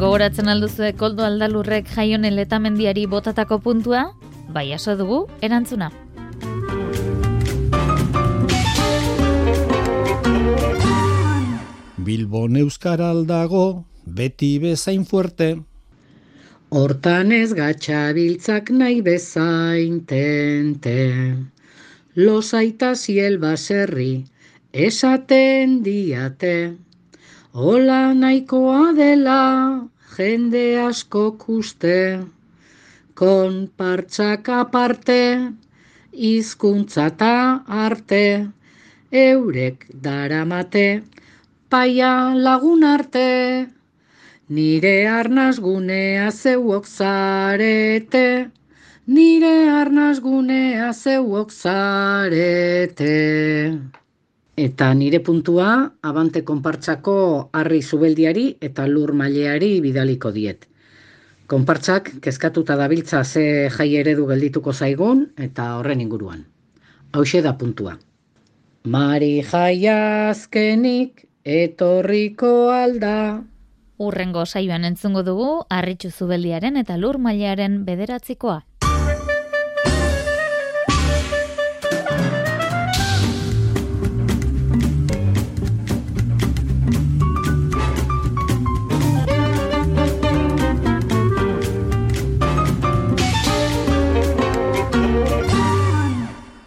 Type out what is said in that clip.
Gogoratzen alduzue koldo aldalurrek jaionen letamendiari botatako puntua? Bai aso dugu, erantzuna. Bilbon euskara aldago, beti bezain fuerte. Hortan ez gatxabiltzak nahi bezain tente. Los aita ziel baserri, esaten diate. Ola nahikoa dela, jende asko kuste. Konpartzak aparte, izkuntzata arte. Eurek daramate, paia lagun arte. Nire arnaz gunea zeuok zarete, nire arnaz gunea zeuok zarete. Eta nire puntua, abante konpartzako harri zubeldiari eta lur maileari bidaliko diet. Konpartzak kezkatuta dabiltza ze jai eredu geldituko zaigun eta horren inguruan. Hauxe da puntua. Mari jaiazkenik etorriko alda. Urrengo saioan entzungo dugu, harritxu zubeldiaren eta lur mailearen bederatzikoa.